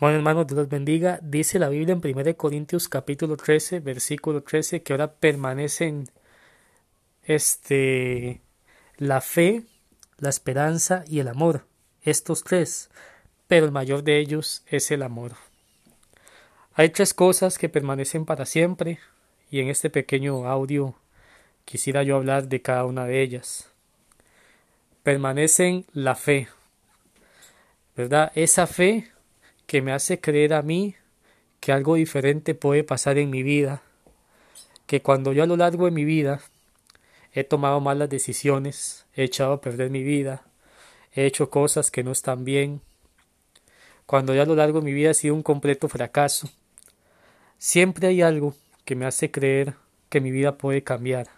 Bueno, hermanos, Dios los bendiga. Dice la Biblia en 1 Corintios capítulo 13, versículo 13, que ahora permanecen este, la fe, la esperanza y el amor. Estos tres, pero el mayor de ellos es el amor. Hay tres cosas que permanecen para siempre y en este pequeño audio quisiera yo hablar de cada una de ellas. Permanecen la fe, ¿verdad? Esa fe que me hace creer a mí que algo diferente puede pasar en mi vida, que cuando yo a lo largo de mi vida he tomado malas decisiones, he echado a perder mi vida, he hecho cosas que no están bien, cuando yo a lo largo de mi vida he sido un completo fracaso, siempre hay algo que me hace creer que mi vida puede cambiar.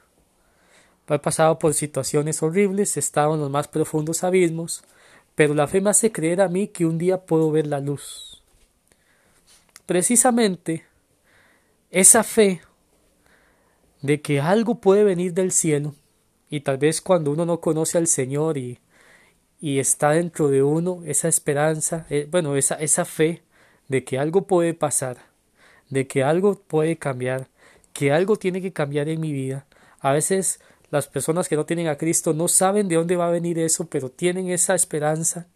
He pasado por situaciones horribles, he estado en los más profundos abismos, pero la fe me hace creer a mí que un día puedo ver la luz. Precisamente esa fe de que algo puede venir del cielo, y tal vez cuando uno no conoce al Señor y, y está dentro de uno esa esperanza, eh, bueno, esa, esa fe de que algo puede pasar, de que algo puede cambiar, que algo tiene que cambiar en mi vida. A veces las personas que no tienen a Cristo no saben de dónde va a venir eso, pero tienen esa esperanza,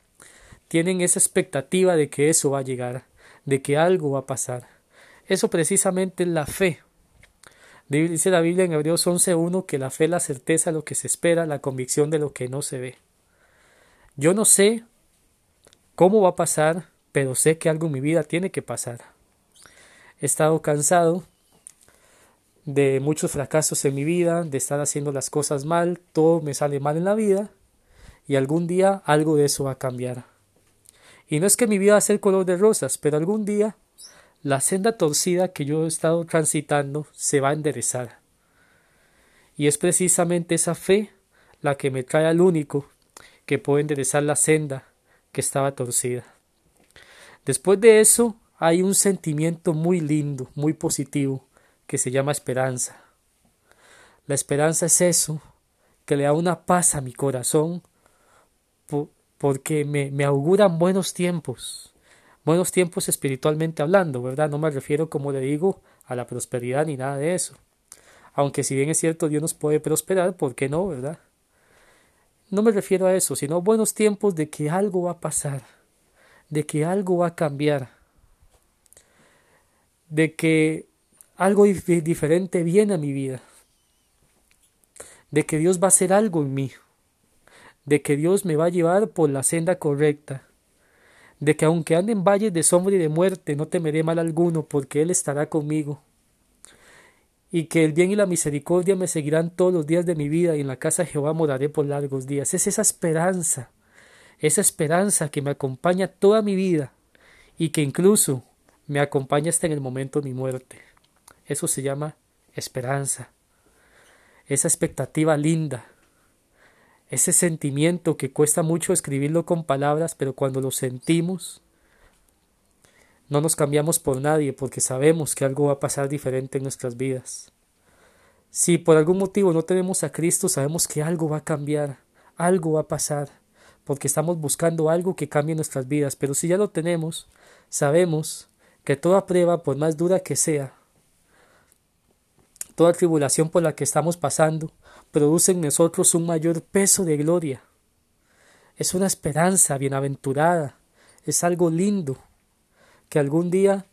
tienen esa expectativa de que eso va a llegar, de que algo va a pasar. Eso precisamente es la fe. Dice la Biblia en Hebreos 11.1 que la fe es la certeza de lo que se espera, la convicción de lo que no se ve. Yo no sé cómo va a pasar, pero sé que algo en mi vida tiene que pasar. He estado cansado de muchos fracasos en mi vida, de estar haciendo las cosas mal, todo me sale mal en la vida y algún día algo de eso va a cambiar. Y no es que mi vida va a ser color de rosas, pero algún día la senda torcida que yo he estado transitando se va a enderezar. Y es precisamente esa fe la que me trae al único que puede enderezar la senda que estaba torcida. Después de eso hay un sentimiento muy lindo, muy positivo, que se llama esperanza. La esperanza es eso, que le da una paz a mi corazón, porque me, me auguran buenos tiempos, buenos tiempos espiritualmente hablando, ¿verdad? No me refiero, como le digo, a la prosperidad ni nada de eso. Aunque si bien es cierto Dios nos puede prosperar, ¿por qué no, verdad? No me refiero a eso, sino buenos tiempos de que algo va a pasar, de que algo va a cambiar, de que algo diferente viene a mi vida, de que Dios va a hacer algo en mí, de que Dios me va a llevar por la senda correcta, de que aunque ande en valles de sombra y de muerte, no temeré mal alguno, porque Él estará conmigo, y que el bien y la misericordia me seguirán todos los días de mi vida, y en la casa de Jehová moraré por largos días. Es esa esperanza, esa esperanza que me acompaña toda mi vida, y que incluso me acompaña hasta en el momento de mi muerte. Eso se llama esperanza. Esa expectativa linda. Ese sentimiento que cuesta mucho escribirlo con palabras, pero cuando lo sentimos, no nos cambiamos por nadie porque sabemos que algo va a pasar diferente en nuestras vidas. Si por algún motivo no tenemos a Cristo, sabemos que algo va a cambiar, algo va a pasar, porque estamos buscando algo que cambie nuestras vidas. Pero si ya lo tenemos, sabemos que toda prueba, por más dura que sea, toda tribulación por la que estamos pasando, produce en nosotros un mayor peso de gloria. Es una esperanza bienaventurada, es algo lindo, que algún día,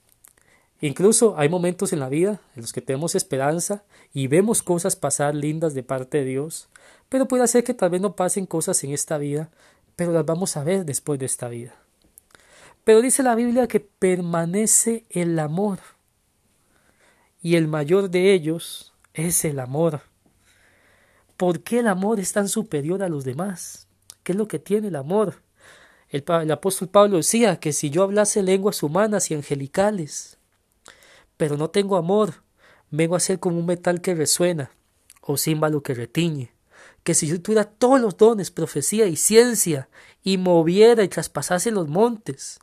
incluso hay momentos en la vida en los que tenemos esperanza y vemos cosas pasar lindas de parte de Dios, pero puede ser que tal vez no pasen cosas en esta vida, pero las vamos a ver después de esta vida. Pero dice la Biblia que permanece el amor y el mayor de ellos es el amor. ¿Por qué el amor es tan superior a los demás? ¿Qué es lo que tiene el amor? El, apóstol Pablo decía que si yo hablase lenguas humanas y angelicales, pero no tengo amor, vengo a ser como un metal que resuena o címbalo que retiñe. Que si yo tuviera todos los dones, profecía y ciencia, y moviera y traspasase los montes,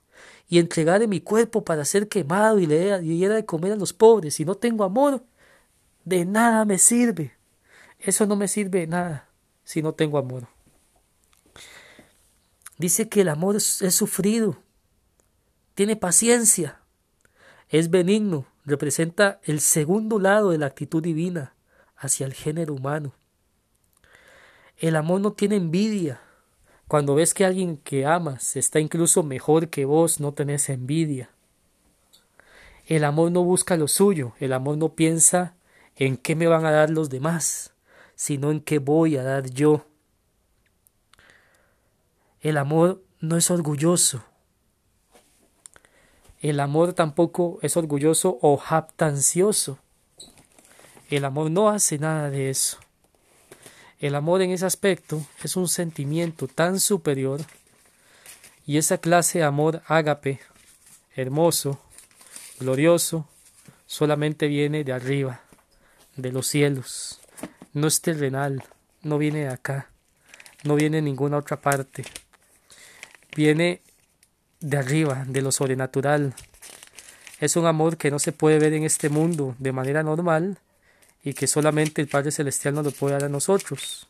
y entregara mi cuerpo para ser quemado y le diera de comer a los pobres, y no tengo amor, de nada me sirve. Eso no me sirve de nada si no tengo amor. Dice que el amor es, sufrido, tiene paciencia, es benigno, representa el segundo lado de la actitud divina hacia el género humano. El amor no tiene envidia. Cuando ves que alguien que amas está incluso mejor que vos, no tenés envidia. El amor no busca lo suyo, el amor no piensa en qué me van a dar los demás, sino en qué voy a dar yo. El amor no es orgulloso. El amor tampoco es orgulloso o jactancioso. El amor no hace nada de eso. El amor en ese aspecto es un sentimiento tan superior y esa clase de amor ágape, hermoso, glorioso, solamente viene de arriba, de los cielos. No es terrenal, no viene de acá, no viene de ninguna otra parte. Viene de arriba, de lo sobrenatural. Es un amor que no se puede ver en este mundo de manera normal y que solamente el Padre Celestial nos lo puede dar a nosotros.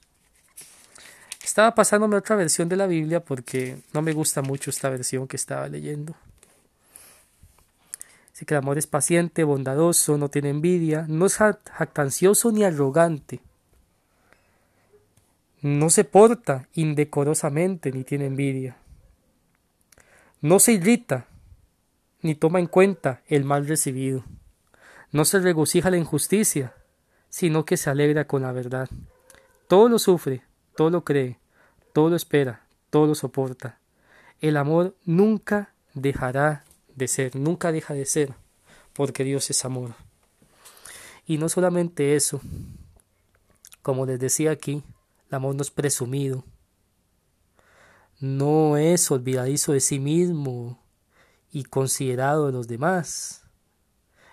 Estaba pasándome otra versión de la Biblia porque no me gusta mucho esta versión que estaba leyendo. Dice que el amor es paciente, bondadoso, no tiene envidia, no es jactancioso ni arrogante. No se porta indecorosamente ni tiene envidia. No se irrita ni toma en cuenta el mal recibido. No se regocija la injusticia, sino que se alegra con la verdad. Todo lo sufre, todo lo cree, todo lo espera, todo lo soporta. El amor nunca dejará de ser, nunca deja de ser, porque Dios es amor. Y no solamente eso, como les decía aquí, el amor no es presumido, no es olvidadizo de sí mismo y considerado de los demás,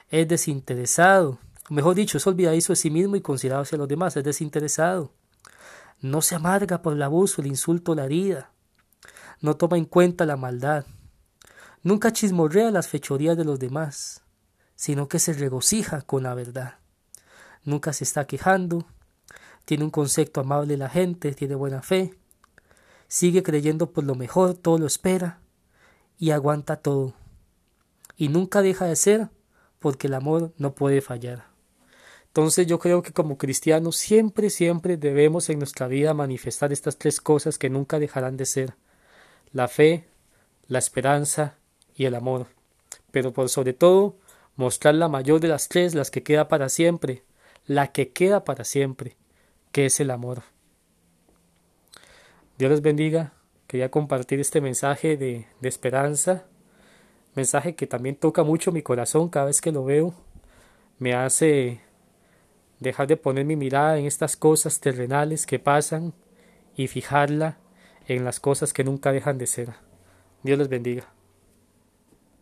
es desinteresado, mejor dicho, es olvidadizo de sí mismo y considerado hacia los demás, es desinteresado, no se amarga por el abuso, el insulto, la herida, no toma en cuenta la maldad, Nunca chismorrea las fechorías de los demás, sino que se regocija con la verdad. Nunca se está quejando, tiene un concepto amable la gente, tiene buena fe, sigue creyendo por lo mejor, todo lo espera y aguanta todo. Y nunca deja de ser porque el amor no puede fallar. Entonces yo creo que como cristianos siempre, siempre debemos en nuestra vida manifestar estas tres cosas que nunca dejarán de ser. La fe, la esperanza y el amor, pero por sobre todo mostrar la mayor de las tres, las que queda para siempre, la que queda para siempre, que es el amor. Dios les bendiga, quería compartir este mensaje de, de esperanza, mensaje que también toca mucho mi corazón cada vez que lo veo, me hace dejar de poner mi mirada en estas cosas terrenales que pasan y fijarla en las cosas que nunca dejan de ser. Dios les bendiga.